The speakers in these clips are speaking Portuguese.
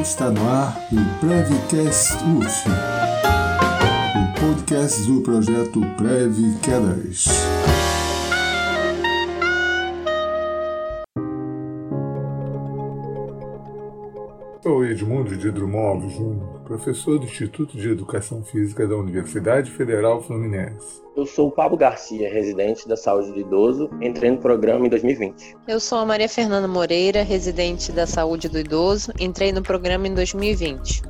Está no ar o Prevcast UF, o podcast do projeto Prev Quedas. Edmundo de Drummond Júnior, professor do Instituto de Educação Física da Universidade Federal Fluminense. Eu sou o Pablo Garcia, residente da Saúde do Idoso, entrei no programa em 2020. Eu sou a Maria Fernanda Moreira, residente da Saúde do Idoso, entrei no programa em 2020.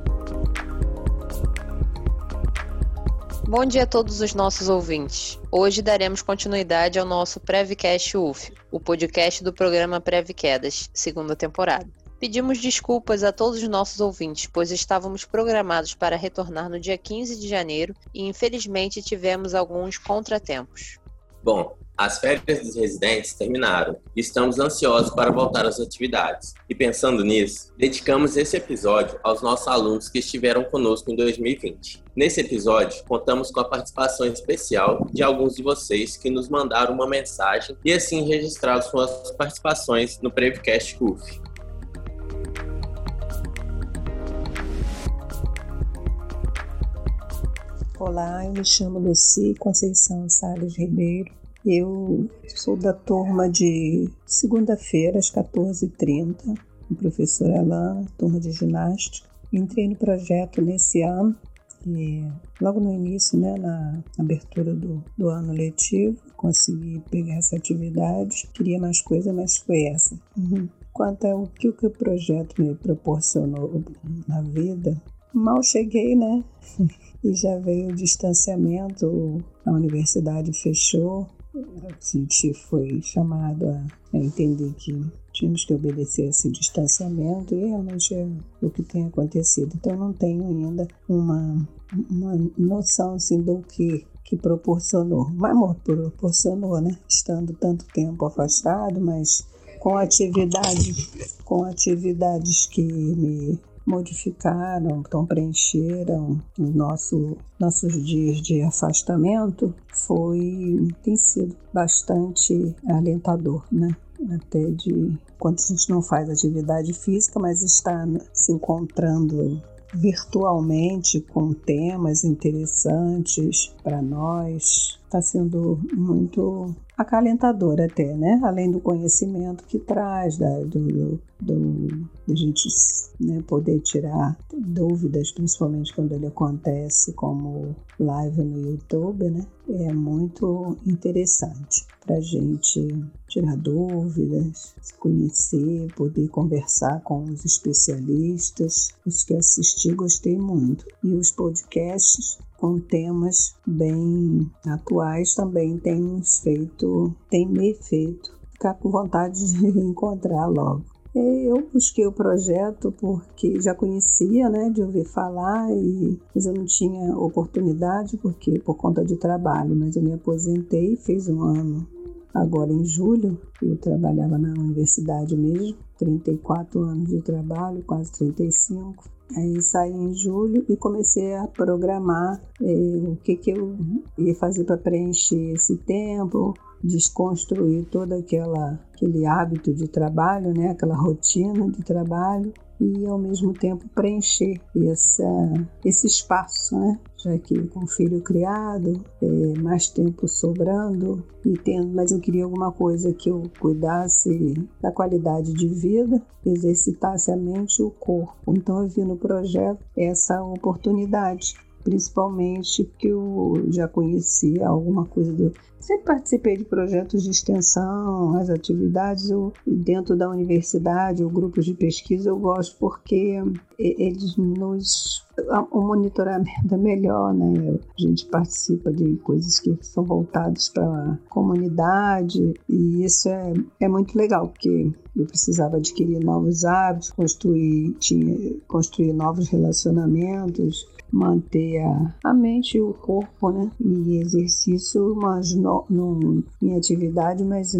Bom dia a todos os nossos ouvintes. Hoje daremos continuidade ao nosso Prevcast UF, o podcast do programa Prevquedas, segunda temporada. Pedimos desculpas a todos os nossos ouvintes, pois estávamos programados para retornar no dia 15 de janeiro e infelizmente tivemos alguns contratempos. Bom, as férias dos residentes terminaram e estamos ansiosos para voltar às atividades. E pensando nisso, dedicamos esse episódio aos nossos alunos que estiveram conosco em 2020. Nesse episódio, contamos com a participação especial de alguns de vocês que nos mandaram uma mensagem e assim registraram suas participações no Prevcast UF. Olá, eu me chamo Luci Conceição Salles Ribeiro. Eu sou da turma de segunda-feira, às 14h30, o professor Alain, turma de ginástica. Entrei no projeto nesse ano e logo no início, né, na abertura do, do ano letivo, consegui pegar essa atividade. Queria mais coisa, mas foi essa. Uhum. Quanto ao que o, que o projeto me proporcionou na vida, mal cheguei, né? e já veio o distanciamento, a universidade fechou, a gente foi chamado a, entender que tínhamos que obedecer esse distanciamento e realmente é o que tem acontecido. Então não tenho ainda uma, uma noção assim do que que proporcionou, mas proporcionou, né? Estando tanto tempo afastado, mas com atividades, com atividades que me modificaram, então preencheram os nosso, nossos dias de afastamento, foi tem sido bastante alentador, né? Até de quando a gente não faz atividade física, mas está se encontrando virtualmente com temas interessantes para nós. Está sendo muito acalentador até, né? Além do conhecimento que traz, da, do, do, de a gente né, poder tirar dúvidas, principalmente quando ele acontece como live no YouTube, né? É muito interessante para a gente tirar dúvidas, se conhecer, poder conversar com os especialistas. Os que assisti gostei muito. E os podcasts com temas bem atuais também tem nos feito, tem me feito ficar com vontade de encontrar logo. Eu busquei o projeto porque já conhecia, né, de ouvir falar, e, mas eu não tinha oportunidade porque por conta de trabalho, mas eu me aposentei, fiz um ano agora em julho, eu trabalhava na universidade mesmo, 34 anos de trabalho, quase 35. Aí saí em julho e comecei a programar eh, o que, que eu ia fazer para preencher esse tempo, desconstruir todo aquela, aquele hábito de trabalho, né? aquela rotina de trabalho e ao mesmo tempo preencher essa, esse espaço, né? Já que com filho criado, é, mais tempo sobrando e tendo, mas eu queria alguma coisa que eu cuidasse da qualidade de vida, exercitasse a mente e o corpo. Então eu vi no projeto essa oportunidade principalmente porque eu já conhecia alguma coisa do. Sempre participei de projetos de extensão, as atividades eu, dentro da universidade, ou grupos de pesquisa, eu gosto porque eles nos. O monitoramento é melhor, né? A gente participa de coisas que são voltadas para a comunidade e isso é, é muito legal, porque eu precisava adquirir novos hábitos, construir, tinha, construir novos relacionamentos, manter a, a mente e o corpo, né? E exercício, mas no, em atividade, mas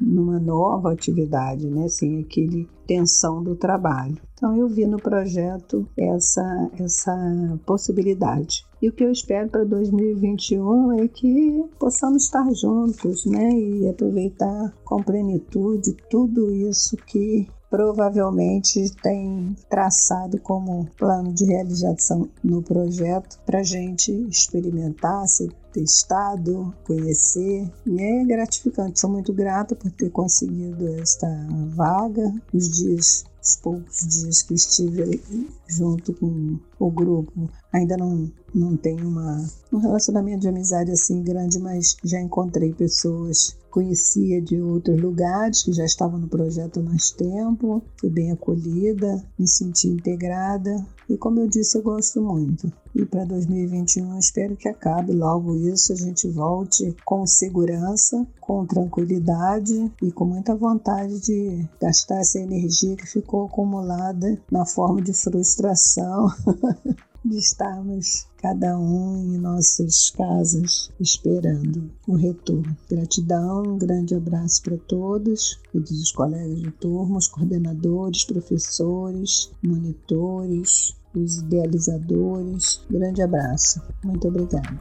numa nova atividade, né? Sem aquele tensão do trabalho. Então eu vi no projeto essa essa possibilidade. E o que eu espero para 2021 é que possamos estar juntos, né, e aproveitar com plenitude tudo isso que provavelmente tem traçado como plano de realização no projeto para gente experimentar, ser testado, conhecer. E é gratificante, sou muito grata por ter conseguido esta vaga. Os dias os poucos dias que estive junto com o grupo, ainda não, não tenho uma, um relacionamento de amizade assim grande, mas já encontrei pessoas conhecia de outros lugares que já estavam no projeto há mais tempo, fui bem acolhida, me senti integrada e, como eu disse, eu gosto muito. E para 2021 espero que acabe logo isso, a gente volte com segurança, com tranquilidade e com muita vontade de gastar essa energia que ficou acumulada na forma de frustração de estarmos cada um em nossas casas esperando o retorno. Gratidão, um grande abraço para todos, todos os colegas de turma, os coordenadores, professores, monitores, os idealizadores. Grande abraço. Muito obrigada.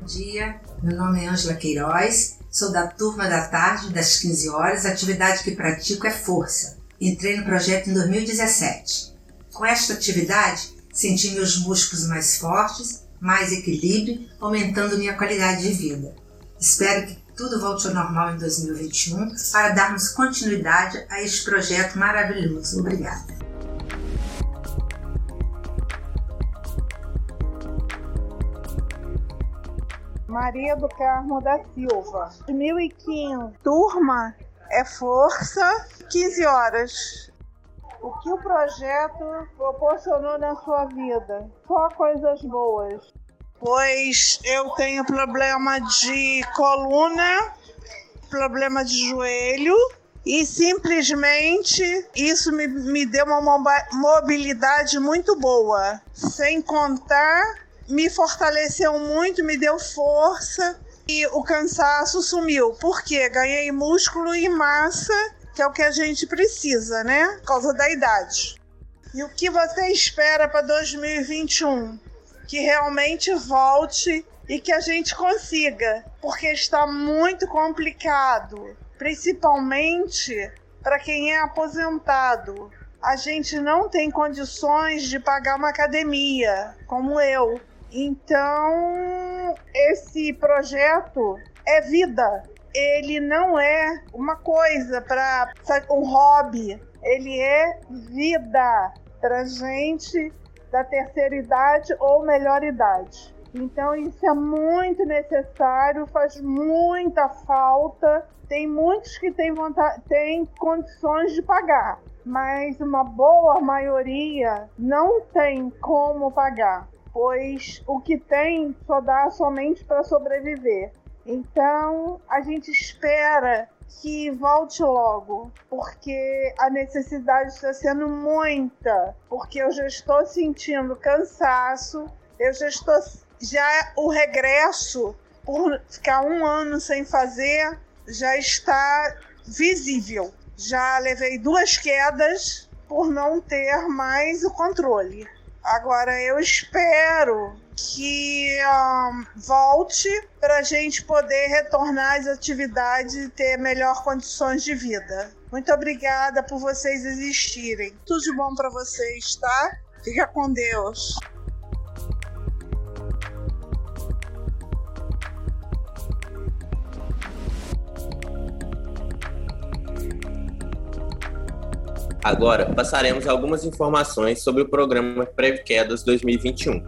Bom dia, meu nome é Ângela Queiroz, Sou da turma da tarde, das 15 horas. A atividade que pratico é força. Entrei no projeto em 2017. Com esta atividade, senti meus músculos mais fortes, mais equilíbrio, aumentando minha qualidade de vida. Espero que tudo volte ao normal em 2021 para darmos continuidade a este projeto maravilhoso. Obrigada. Maria do Carmo da Silva. 2015. Turma é força, 15 horas. O que o projeto proporcionou na sua vida? Só coisas boas. Pois eu tenho problema de coluna, problema de joelho e simplesmente isso me, me deu uma mobilidade muito boa. Sem contar me fortaleceu muito, me deu força e o cansaço sumiu. Porque ganhei músculo e massa, que é o que a gente precisa, né? Por causa da idade. E o que você espera para 2021? Que realmente volte e que a gente consiga, porque está muito complicado, principalmente para quem é aposentado. A gente não tem condições de pagar uma academia, como eu. Então, esse projeto é vida. Ele não é uma coisa para um hobby. Ele é vida para gente da terceira idade ou melhor idade. Então isso é muito necessário, faz muita falta. Tem muitos que têm, vontade, condições de pagar, mas uma boa maioria não tem como pagar pois o que tem só dá somente para sobreviver. Então a gente espera que volte logo, porque a necessidade está sendo muita, porque eu já estou sentindo cansaço, eu já estou já o regresso por ficar um ano sem fazer já está visível. Já levei duas quedas por não ter mais o controle. Agora eu espero que um, volte para a gente poder retornar às atividades e ter melhor condições de vida. Muito obrigada por vocês existirem. Tudo de bom para vocês, tá? Fica com Deus. Agora, passaremos algumas informações sobre o programa Prevquedas 2021.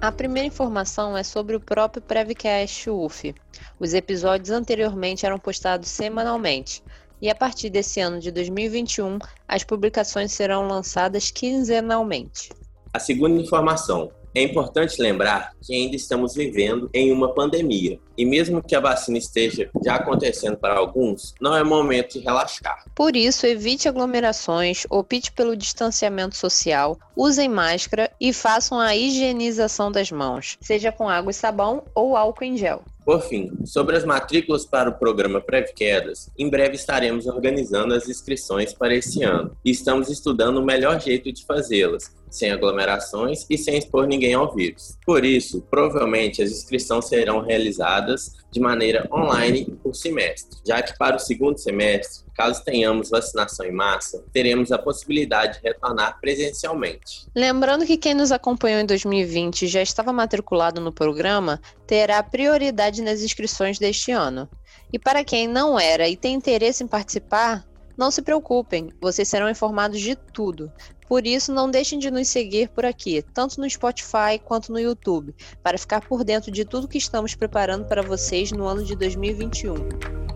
A primeira informação é sobre o próprio Prevcast UF. Os episódios anteriormente eram postados semanalmente, e a partir desse ano de 2021, as publicações serão lançadas quinzenalmente. A segunda informação é importante lembrar que ainda estamos vivendo em uma pandemia e mesmo que a vacina esteja já acontecendo para alguns, não é momento de relaxar. Por isso, evite aglomerações, opte pelo distanciamento social, usem máscara e façam a higienização das mãos, seja com água e sabão ou álcool em gel. Por fim, sobre as matrículas para o programa Pré-Quedas, em breve estaremos organizando as inscrições para esse ano e estamos estudando o melhor jeito de fazê-las, sem aglomerações e sem expor ninguém ao vírus. Por isso, provavelmente as inscrições serão realizadas de maneira online por semestre, já que para o segundo semestre, caso tenhamos vacinação em massa, teremos a possibilidade de retornar presencialmente. Lembrando que quem nos acompanhou em 2020 e já estava matriculado no programa, terá prioridade nas inscrições deste ano. E para quem não era e tem interesse em participar, não se preocupem, vocês serão informados de tudo. Por isso, não deixem de nos seguir por aqui, tanto no Spotify quanto no YouTube, para ficar por dentro de tudo que estamos preparando para vocês no ano de 2021.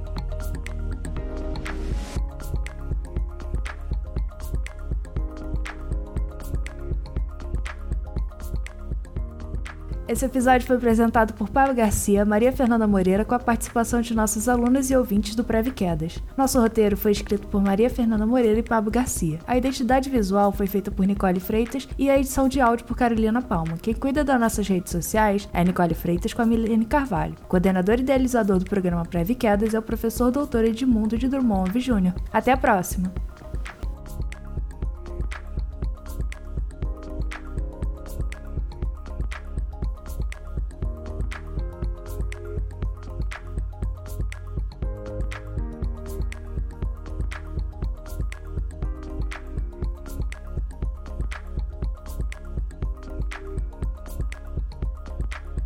Esse episódio foi apresentado por Pablo Garcia, Maria Fernanda Moreira, com a participação de nossos alunos e ouvintes do Preve Quedas. Nosso roteiro foi escrito por Maria Fernanda Moreira e Pablo Garcia. A identidade visual foi feita por Nicole Freitas e a edição de áudio por Carolina Palma. Quem cuida das nossas redes sociais é Nicole Freitas com a Milene Carvalho. Coordenador e idealizador do programa Preve Quedas é o professor doutor Edmundo de Drummond Júnior. Até a próxima!